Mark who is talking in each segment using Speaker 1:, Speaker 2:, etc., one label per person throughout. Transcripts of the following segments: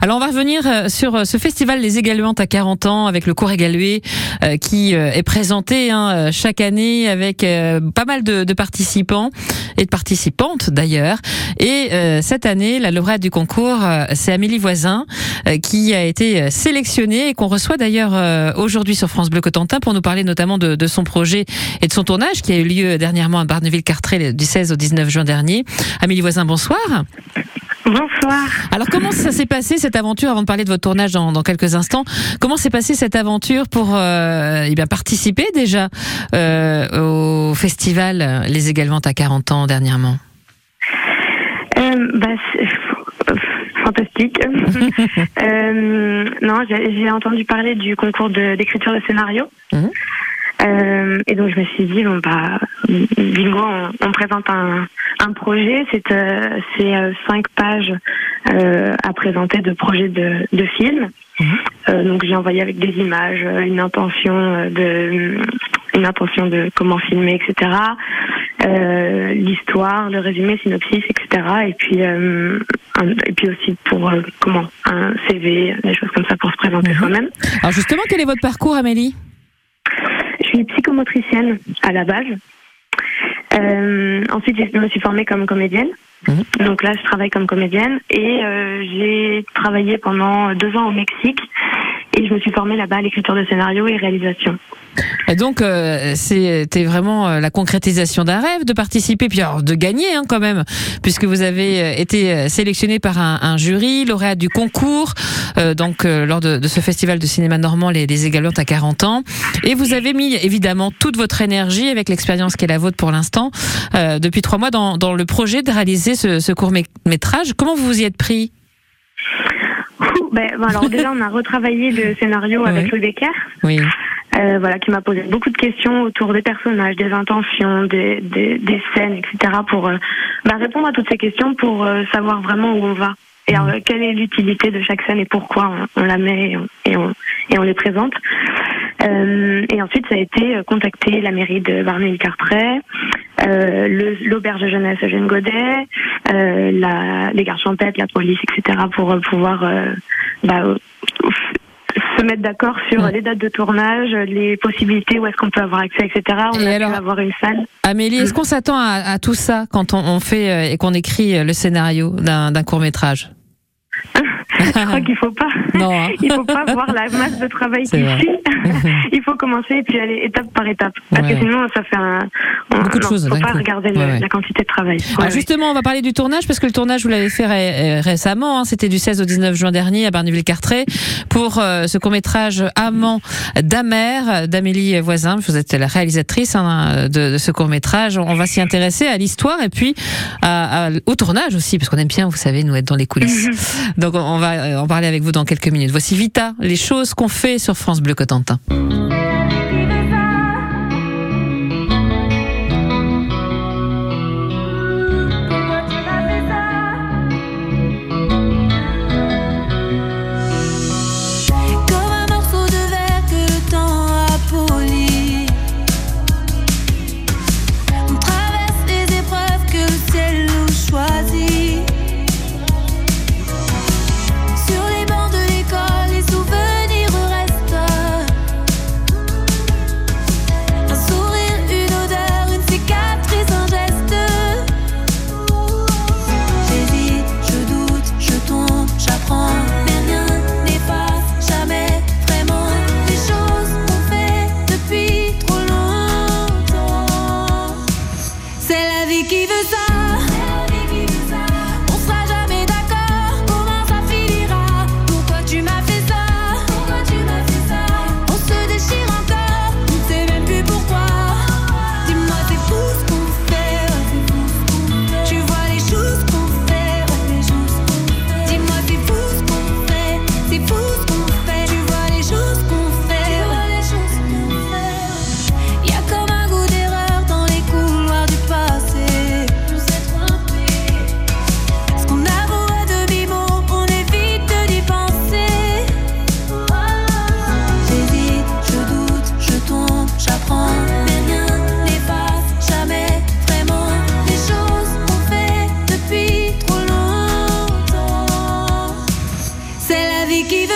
Speaker 1: Alors on va revenir euh, sur euh, ce festival Les Égaluantes à 40 ans avec le cours égalué euh, qui est présenté hein, chaque année avec pas mal de, participants et de participantes d'ailleurs. Et cette année, la lauréate du concours, c'est Amélie Voisin qui a été sélectionnée et qu'on reçoit d'ailleurs aujourd'hui sur France Bleu Cotentin pour nous parler notamment de, de, son projet et de son tournage qui a eu lieu dernièrement à Barneville-Cartré du 16 au 19 juin dernier. Amélie Voisin, bonsoir.
Speaker 2: Bonsoir.
Speaker 1: Alors comment ça s'est passé cette aventure avant de parler de votre tournage dans, dans quelques instants Comment s'est passée cette aventure pour euh, eh bien participer déjà euh, au festival Les Également à 40 ans dernièrement?
Speaker 2: Euh, bah, Fantastique. euh, non, j'ai entendu parler du concours d'écriture de, scénario. Mhm. Euh, et donc je me suis dit bon bah bingo on, on présente un, un projet. C'est euh, c'est euh, cinq pages euh, à présenter de projets de, de film mhm. donc j'ai envoyé avec des images une intention de une intention de comment filmer etc l'histoire le résumé synopsis etc et puis et puis aussi pour comment un CV des choses comme ça pour se présenter mhm. soi-même.
Speaker 1: Alors justement quel est votre parcours Amélie?
Speaker 2: Suis psychomotricienne à la base. Euh, ensuite, je me suis formée comme comédienne. Mhm. Donc là, je travaille comme comédienne et euh, j'ai travaillé pendant deux ans au Mexique et je me suis formée là-bas à l'écriture de scénario et réalisation.
Speaker 1: Donc, euh, c'était vraiment euh, la concrétisation d'un rêve de participer, puis alors de gagner hein, quand même, puisque vous avez euh, été sélectionné par un, jury, lauréat du concours, donc lors de, de, ce festival de cinéma normand, les, les Égalantes à 40 ans. Et vous avez mis évidemment toute votre énergie, avec l'expérience qui est la vôtre pour l'instant, depuis trois mois, dans, dans, le projet de réaliser ce, ce court métrage. Comment vous vous y êtes pris?
Speaker 2: ben, alors déjà, on a retravaillé le scénario avec Louis Becker.
Speaker 1: Oui.
Speaker 2: Euh, voilà, qui m'a posé beaucoup de questions autour des personnages, des intentions, des, des, des scènes, etc. pour euh, bah, répondre à toutes ces questions pour euh, savoir vraiment où on va et mmh. quelle est l'utilité de chaque scène et pourquoi on, on la met et on, et on, et on les présente. et ensuite, ça a été contacter la mairie de Varney-Carteret, l'auberge de jeunesse Eugène Godet, la, les gardes champêtres, la police, etc. pour pouvoir bah, se mettre d'accord sur les dates de tournage, les possibilités, où est-ce qu'on peut avoir accès, etc. On et a avoir une salle.
Speaker 1: Amélie, est-ce qu'on s'attend à, tout ça quand on, fait euh, et qu'on écrit le scénario d'un court métrage?
Speaker 2: Je crois qu'il faut pas. Non, hein. Il faut pas voir la masse de travail qui suit. il faut commencer et puis aller étape par étape. Parce que sinon, ça fait un.
Speaker 1: Beaucoup de choses.
Speaker 2: Il faut pas regarder la quantité de travail.
Speaker 1: Alors justement, on va parler du tournage parce que le tournage, vous l'avez fait euh, récemment. Hein, C'était du 16 au 19 juin dernier à Barneville-Cartré pour euh, ce court métrage Amant d'Amer d'Amélie Voisin. Vous êtes la réalisatrice hein, de, de, ce court métrage. On va s'y intéresser à l'histoire et puis à, à, au tournage aussi parce qu'on aime bien, vous savez, nous être dans les coulisses. Donc on va euh, en parler avec vous dans quelques minutes. Voici Vita, les choses qu'on fait sur France Bleu Cotentin.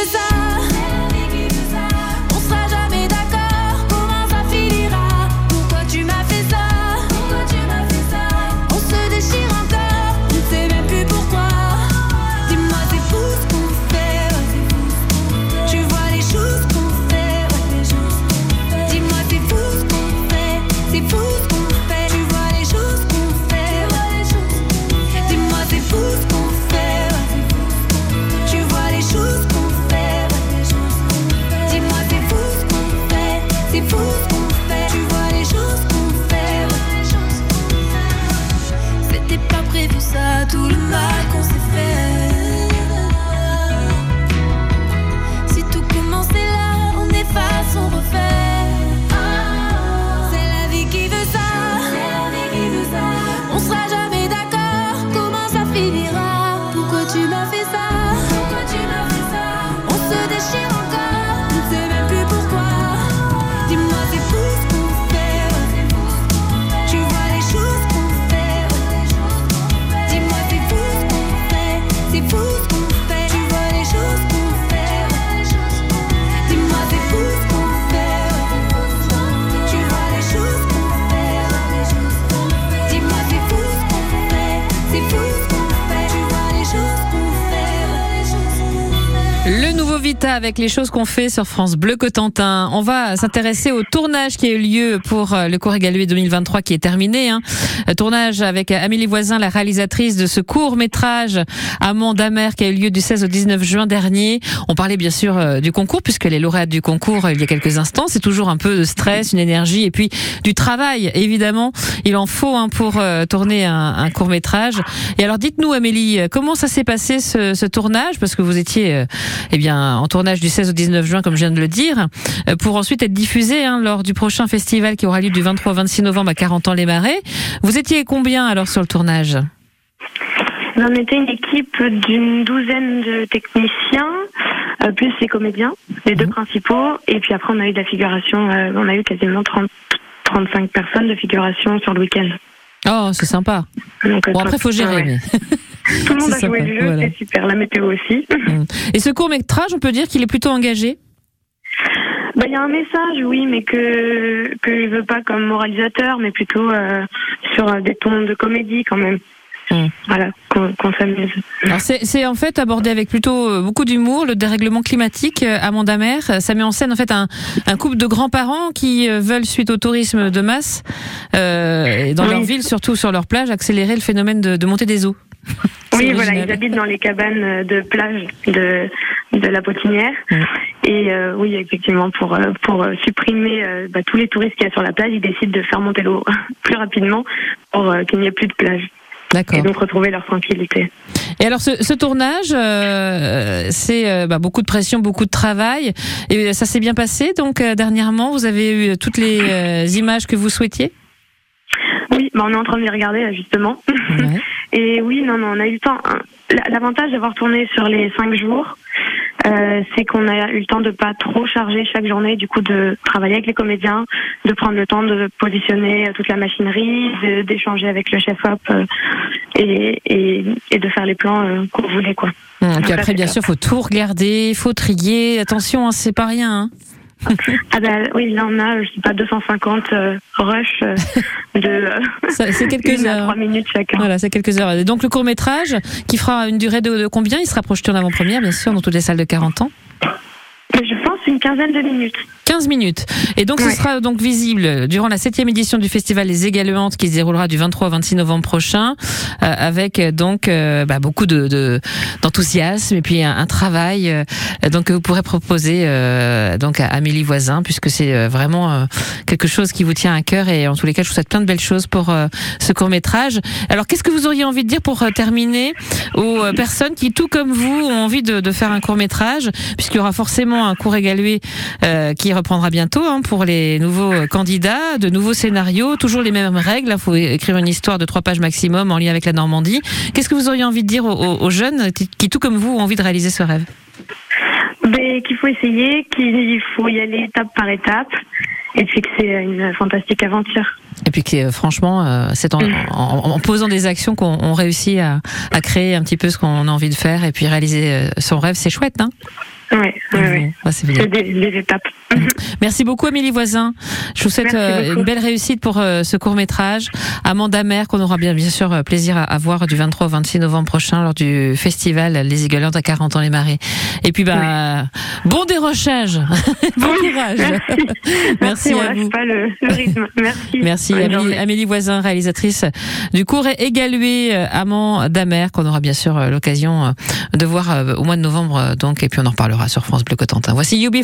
Speaker 1: Is that? Avec les choses qu'on fait sur France Bleu Cotentin. On va s'intéresser au tournage qui a eu lieu pour euh, le cours égalué 2023 qui est terminé. Hein. Euh, tournage avec Amélie Voisin, la réalisatrice de ce court métrage Amand d'Amer qui a eu lieu du 16 au 19 juin dernier. On parlait bien sûr euh, du concours puisque les lauréates du concours il y a quelques instants. C'est toujours un peu de stress, une énergie et puis du travail évidemment. Il en faut hein, pour tourner un, court métrage. Et alors dites-nous Amélie, comment ça s'est passé ce, ce, tournage? Parce que vous étiez eh bien en tournage du 16 au 19 juin, comme je viens de le dire, euh, pour ensuite être diffusé hein, lors du prochain festival qui aura lieu du 23 au 26 novembre à 40 ans les Marais. Vous étiez combien alors sur le tournage?
Speaker 2: On était une équipe d'une douzaine de techniciens, euh, plus les comédiens, les deux mhm. principaux. Et puis après, on a eu de la figuration, euh, on a eu quasiment 30, 35 personnes de figuration sur le week-end.
Speaker 1: Oh, c'est sympa. bon, après, il faut gérer. Mais...
Speaker 2: Tout le monde a joué du jeu, c'est super. La météo aussi.
Speaker 1: Mm. Et ce court métrage, on peut dire qu'il est plutôt engagé?
Speaker 2: Bah, il y a un message, oui, mais que que je veux pas comme moralisateur, mais plutôt euh, sur euh, des tons de comédie quand même. Mm. Voilà, qu'on s'amuse.
Speaker 1: C'est en fait abordé avec plutôt euh, beaucoup d'humour le dérèglement climatique à Mondamer. Ça met en scène en fait un, un couple de grands-parents qui veulent, suite au tourisme de masse, euh, dans leur ville, surtout sur leur plage, accélérer le phénomène de, de montée des eaux.
Speaker 2: Oui, voilà, ils habitent dans les cabanes de plage de, de la Potinière. Et euh, oui, effectivement, pour, euh, pour euh, supprimer bah, tous les touristes qu'il y a sur la plage, ils décident de faire monter l'eau plus rapidement pour qu'il n'y ait plus de plage. Et donc retrouver leur tranquillité.
Speaker 1: Et alors ce, ce tournage, c'est bah, beaucoup de pression, beaucoup de travail. Et ça s'est bien passé. Donc dernièrement, vous avez eu toutes les images que vous souhaitiez?
Speaker 2: Oui, bah, on est en train de les regarder là, justement. Et oui, non, non, on a eu le temps. L'avantage d'avoir tourné sur les cinq jours, euh, c'est qu'on a eu le temps de pas trop charger chaque journée, du coup de travailler avec les comédiens, de prendre le temps de positionner toute la machinerie, d'échanger avec le chef op euh, et, et, et, de faire les plans euh, qu'on voulait quoi.
Speaker 1: Hum, puis après, bien sûr, faut tout regarder, faut trier. Attention, hein, c'est pas rien. Hein
Speaker 2: ah ben oui, là on a, je sais pas, 250 euh, rush euh, de euh,
Speaker 1: c'est quelques heures.
Speaker 2: 3 minutes chacun.
Speaker 1: Voilà, c'est quelques heures. Et donc le court métrage qui fera une durée de, de combien? Il sera projeté en avant-première, bien sûr, dans toutes les salles de 40 ans.
Speaker 2: Quinzaine de minutes.
Speaker 1: 15 minutes. Et donc, ce sera donc visible durant la septième édition du festival Les Égaluantes qui se déroulera du 23 au 26 novembre prochain, euh, avec donc euh, bah, beaucoup de d'enthousiasme et puis un, travail euh, donc que vous pourrez proposer donc à Amélie Voisin, puisque c'est vraiment quelque chose qui vous tient à cœur et en tous les cas, je vous souhaite plein de belles choses pour ce court métrage. Alors, qu'est-ce que vous auriez envie de dire pour terminer aux personnes qui, tout comme vous, ont envie de, de faire un court métrage, puisqu'il y aura forcément un court égalué qui reprendra bientôt hein, pour les nouveaux candidats, de nouveaux scénarios, toujours les mêmes règles. Il faut écrire une histoire de trois pages maximum en lien avec la Normandie. Qu'est-ce que vous auriez envie de dire aux, jeunes qui, tout comme vous, ont envie de réaliser ce rêve?
Speaker 2: Ben, Qu'il faut essayer, qu'il faut y aller étape par étape, et puis que c'est une fantastique aventure.
Speaker 1: Et puis que franchement, c'est en, en, posant des actions qu'on réussit à, à, créer un petit peu ce qu'on a envie de faire et puis réaliser son rêve. C'est chouette, hein?
Speaker 2: Oui, oui, c'est des, étapes.
Speaker 1: Merci beaucoup, Amélie Voisin. Je vous souhaite euh, une belle réussite pour euh, ce court métrage. Amanda Mère, qu'on aura bien, bien sûr euh, plaisir à, voir du 23 au 26 novembre prochain lors du festival Les Égalantes à 40 ans les Marais. Et puis, bah, bon dérochage. bon courage.
Speaker 2: Merci, à vous. Pas le, rythme. Merci.
Speaker 1: Merci, Amélie, Voisin, réalisatrice du court Égalué Amanda Mère, qu'on aura bien sûr l'occasion de voir au mois de novembre. Donc, et puis on en reparlera sur France Bleu Cotentin. Voici UB